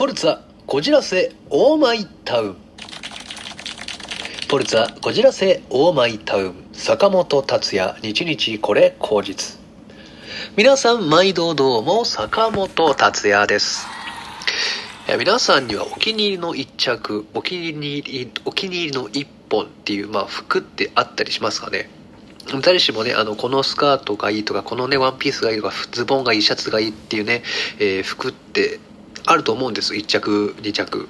ポルツァこじらせオーマイタウン。ポルツァこじらせオーマイタウン。坂本達也日々これ口実。皆さん毎度どうも坂本達也です。皆さんにはお気に入りの一着お気に入りお気に入りの一本っていう、まあ、服ってあったりしますかね。誰しもね、あの、このスカートがいいとか、このね、ワンピースがいいとか、ズボンがいい、シャツがいいっていうね、えー服ってあると思うんです。1着、2着。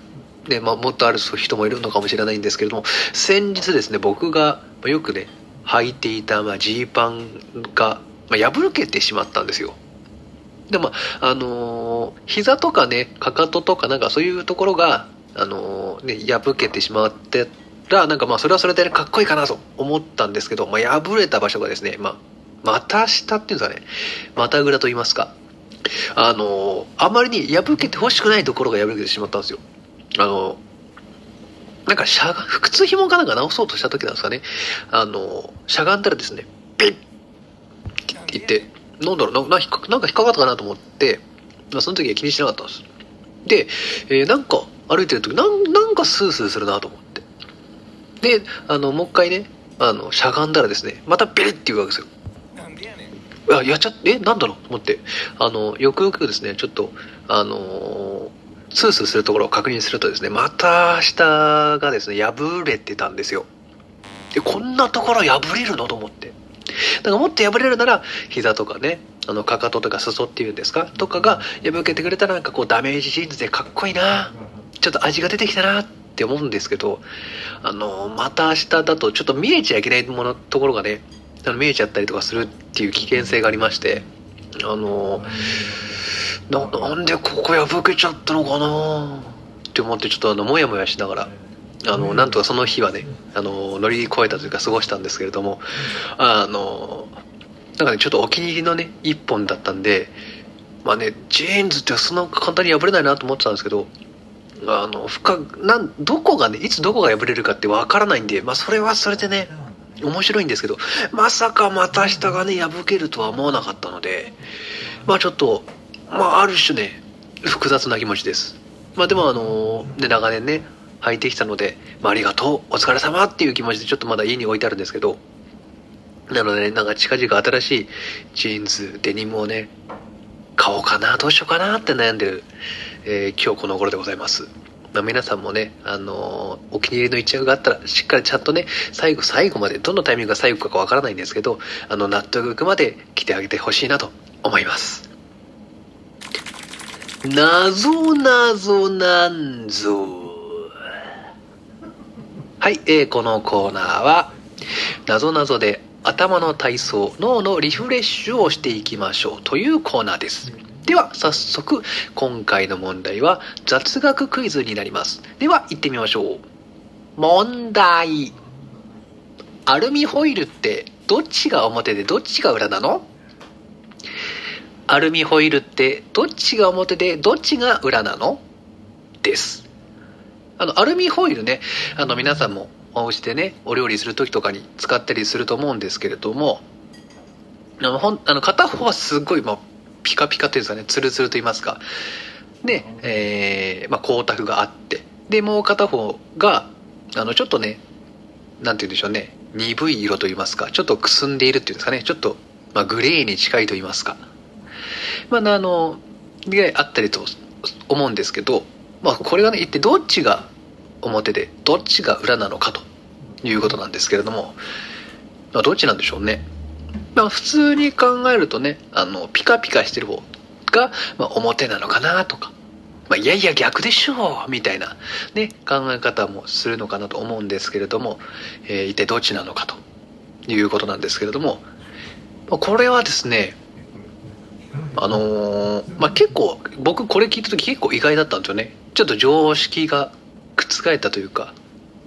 ね、まあ、もっとある人もいるのかもしれないんですけれども、先日ですね、僕がよくね、履いていた、まあ、ジーパンが、まあ、破けてしまったんですよ。で、まあ、あのー膝とかね、かかととかなんかそういうところが、あのーね、破けてしまってら、なんかまあそれはそれでかっこいいかなと思ったんですけど、まあ破れた場所がですね、まあ、股下っていうんですかね、股ぐらと言いますか、あのーあまりに破けて欲しくないところが破けてしまったんですよ。あのなんかしゃが、靴紐かなんか直そうとした時なんですかね、あのしゃがんだらですね、ピッって言って、なんだろうな、なんか引っかかったかなと思って、まあその時は気にしなかったんです。で、えーなんか歩いてる時なん、なんかスースーするなと思って。で、あの、もう一回ね、あの、しゃがんだらですね、またビリッって言うわけですよ。あ、やっちゃっ、え、なんだろう？と思って、あの、よくよくですね、ちょっと、あのスースーするところを確認するとですね、また下がですね、破れてたんですよ。で、こんなところ破れるの？と思って。だからもっと破れるなら、膝とかね、あの、かかととか裾っていうんですか？とかが破けてくれたらなんかこうダメージジーンズでかっこいいな。ちょっと味が出てきたなって思うんですけど、あの、また明日だとちょっと見えちゃいけないもの、ところがね、あの見えちゃったりとかするっていう危険性がありまして、あの、な、なんでここ破けちゃったのかなって思ってちょっとあの、もやもやしながら、あの、なんとかその日はね、あの、乗り越えたというか過ごしたんですけれども、あの、なんかね、ちょっとお気に入りのね、一本だったんで、まあね、ジーンズってそんな簡単に破れないなと思ってたんですけど、あの、深く、なん、どこがね、いつどこが破れるかってわからないんで、まあそれはそれでね、面白いんですけど、まさかまた下がね、破けるとは思わなかったので、まあちょっと、まあある種ね、複雑な気持ちです。まあでもあの、ね、長年ね、履いてきたので、まあありがとう、お疲れ様っていう気持ちでちょっとまだ家に置いてあるんですけど、なのでね、なんか近々新しいジーンズ、デニムをね、買おうかな、どうしようかなって悩んでる、えー今日この頃でございます。まあ、皆さんもね、あのーお気に入りの一着があったら、しっかりちゃんとね、最後、最後まで、どのタイミングが最後かわからないんですけど、あの、納得いくまで着てあげてほしいなと思います。なぞなぞなんぞ。はい、えーこのコーナーは、なぞなぞで頭の体操、脳のリフレッシュをしていきましょうというコーナーです。では、早速、今回の問題は雑学クイズになります。では、行ってみましょう。問題。アルミホイルってどっちが表でどっちが裏なの？アルミホイルってどっちが表でどっちが裏なの？です。あの、アルミホイルね、あの、皆さんもお家でね、お料理する時とかに使ったりすると思うんですけれども、あの、ほん、あの、片方はすごい、まあ、ピカピカというかね、ツルツルと言いますか。で、えー、まあ、光沢があって、で、もう片方が、あの、ちょっとね、なんて言うんでしょうね、鈍い色と言いますか、ちょっとくすんでいるっていうんですかね、ちょっと、まあ、グレーに近いと言いますか。まあ、あの、であったりと思うんですけど、まあ、これがね、一体どっちが表で、どっちが裏なのかということなんですけれども、まあ、どっちなんでしょうね。まあ、普通に考えるとね、あの、ピカピカしてる方が、まあ、表なのかなとか、まあ、いやいや逆でしょうみたいな、ね、考え方もするのかなと思うんですけれども、えー一体どっちなのかということなんですけれども、まあこれはですね、あのーまあ、結構、僕これ聞いた時結構意外だったんですよね。ちょっと常識が覆ったというか、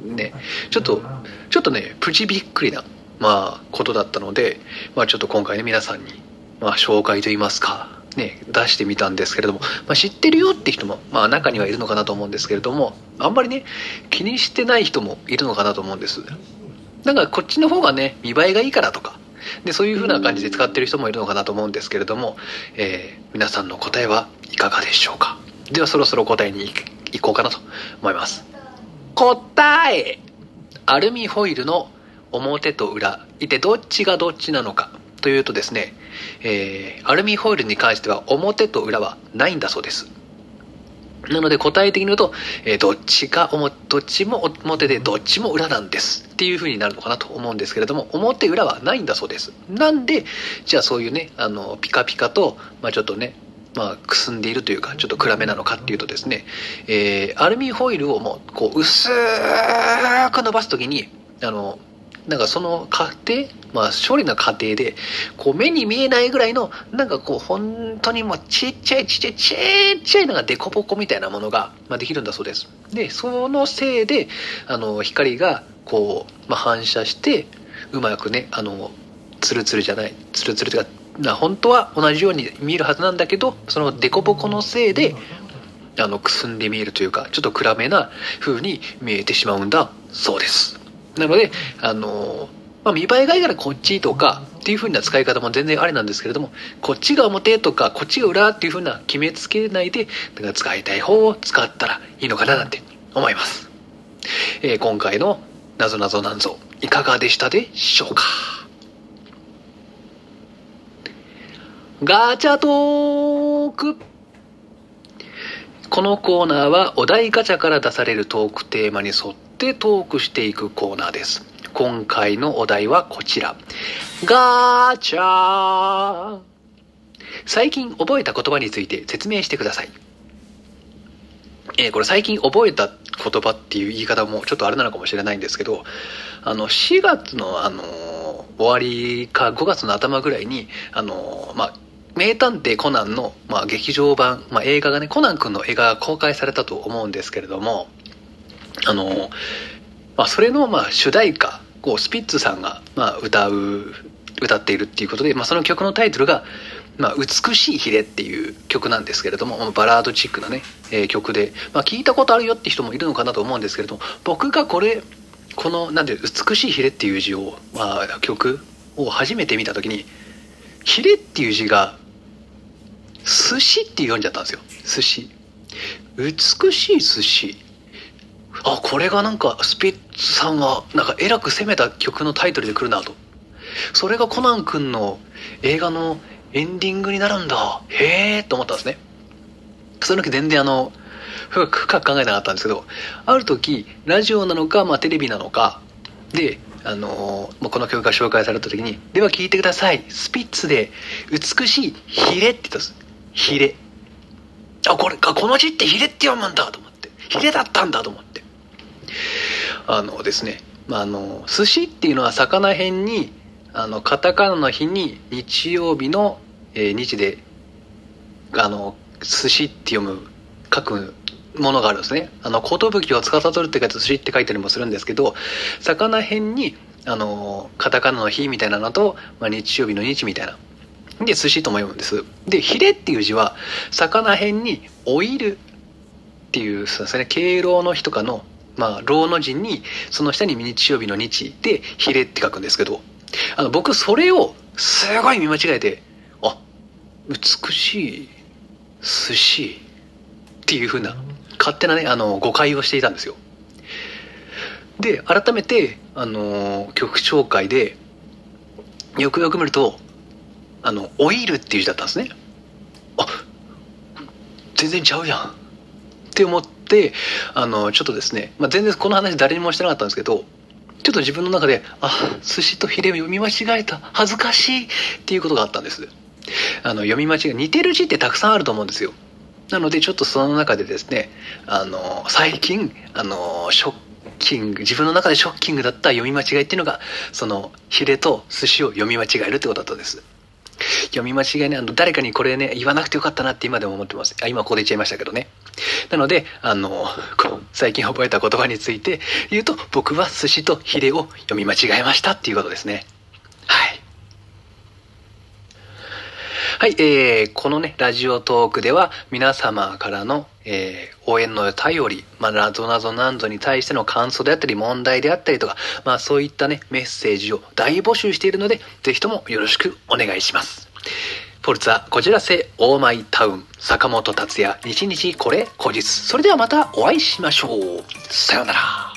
ね、ちょっと、ちょっとね、プチびっくりな、まあ、ことだったので、まあ、ちょっと今回ね、皆さんに、まあ、紹介といいますか、ね、出してみたんですけれども、まあ、知ってるよって人も、まあ、中にはいるのかなと思うんですけれども、あんまりね、気にしてない人もいるのかなと思うんです。なんかこっちの方がね、見栄えがいいからとか、で、そういう風な感じで使ってる人もいるのかなと思うんですけれども、えー皆さんの答えはいかがでしょうかではそろそろ答えに行こうかなと思います。答えアルミホイルの表と裏、一体どっちがどっちなのかというとですね、えー、アルミホイルに関しては表と裏はないんだそうです。なので答え的に言うと、えー、どっちかどっちも表でどっちも裏なんですっていう風になるのかなと思うんですけれども、表裏はないんだそうです。なんで、じゃあそういうね、あの、ピカピカと、まあちょっとね、まあ、くすんでいるというか、ちょっと暗めなのかっていうとですね、えー、アルミホイルをもう、こう、薄く伸ばすときに、あの、なんかその過程、まあ処理の過程で、こう目に見えないぐらいの、なんかこう本当にもうちっちゃいちっちゃいちっちゃいのがデコボコみたいなものが、まあ、できるんだそうです。で、そのせいで、あの、光がこう、まあ、反射して、うまくね、あの、ツルツルじゃない、ツルツルというか、な本当は同じように見えるはずなんだけど、そのデコボコのせいで、あの、くすんで見えるというか、ちょっと暗めな風に見えてしまうんだそうです。なので、あの、まあ、見栄えがいいからこっちとかっていう風な使い方も全然ありなんですけれども、こっちが表とかこっちが裏っていう風な決めつけないで、だから使いたい方を使ったらいいのかななんて思います。えー、今回のなぞなぞなんぞいかがでしたでしょうか？ガチャトークこのコーナーはお題ガチャから出されるトークテーマに沿ってトークしていくコーナーです。今回のお題はこちら。ガチャ最近覚えた言葉について説明してください。えー、これ最近覚えた言葉っていう言い方もちょっとあれなのかもしれないんですけど、あの、4月のあの、終わりか5月の頭ぐらいに、あの、まあ、名探偵コナンの、まあ、劇場版、まあ、映画がね、コナン君の映画が公開されたと思うんですけれども、あの、まあ、それの、まあ、主題歌をスピッツさんが、まあ、歌う、歌っているっていうことで、まあ、その曲のタイトルが、まあ、美しいヒレっていう曲なんですけれども、バラードチックなね、えー、曲で、まあ、聞いたことあるよって人もいるのかなと思うんですけれども、僕がこれ、この、なんで、美しいヒレっていう字を、まあ、曲を初めて見た時に、ヒレっていう字が寿司って読んじゃったんですよ。寿司。美しい寿司。あ、これがなんかスピッツさんがなんかえらく攻めた曲のタイトルで来るなと。それがコナン君の映画のエンディングになるんだ。へえと思ったんですね。その時全然あの、深く考えなかったんですけど、ある時、ラジオなのか、まあテレビなのか、で、あのー、この曲が紹介された時に、では聴いてください。スピッツで、美しいヒレって言ったんです。ヒレ。あ、これか、この字ってヒレって読むんだと思って。ヒレだったんだと思って。あのですね、まあ、の、寿司っていうのは魚辺に、あの、カタカナの日に日曜日の、えー、日で、あの、寿司って読む、書くものがあるんですね。あの、寿を司るって書いて寿司って書いたりもするんですけど、魚辺に、あの、カタカナの日みたいなのと、まあ、日曜日の日みたいな。で、寿司とも読むんです。で、ヒレっていう字は、魚辺にオイルっていう、そうですね、敬老の日とかの、まあ、老の字に、その下に日曜日の日で、ヒレって書くんですけど、あの、僕、それを、すごい見間違えて、あ、美しい寿司っていうふうな、勝手なね、あの、誤解をしていたんですよ。で、改めて、あの、曲紹介で、よくよく見ると、あの、オイルっていう字だったんですね。あ、全然ちゃうやん。って思って、あの、ちょっとですね、まあ、全然この話誰にもしてなかったんですけど、ちょっと自分の中で、あ、寿司とヒレを読み間違えた。恥ずかしいっていうことがあったんです。あの、読み間違い、似てる字ってたくさんあると思うんですよ。なので、ちょっとその中でですね、あの、最近、あの、ショッキング、自分の中でショッキングだった読み間違いっていうのが、その、ヒレと寿司を読み間違えるってことだったんです。読み間違いね、あの、誰かにこれね、言わなくてよかったなって今でも思ってます。あ、今ここで言っちゃいましたけどね。なので、あの、最近覚えた言葉について言うと、僕は寿司とヒレを読み間違えましたっていうことですね。はい。はい、えー、このね、ラジオトークでは皆様からの、えー、応援の頼り、まあ、なぞなぞなんぞに対しての感想であったり、問題であったりとか、まあ、そういったね、メッセージを大募集しているので、ぜひともよろしくお願いします。ポルツァこじらせオーマイタウン坂本達也日々これ後日。それではまたお会いしましょう。さようなら。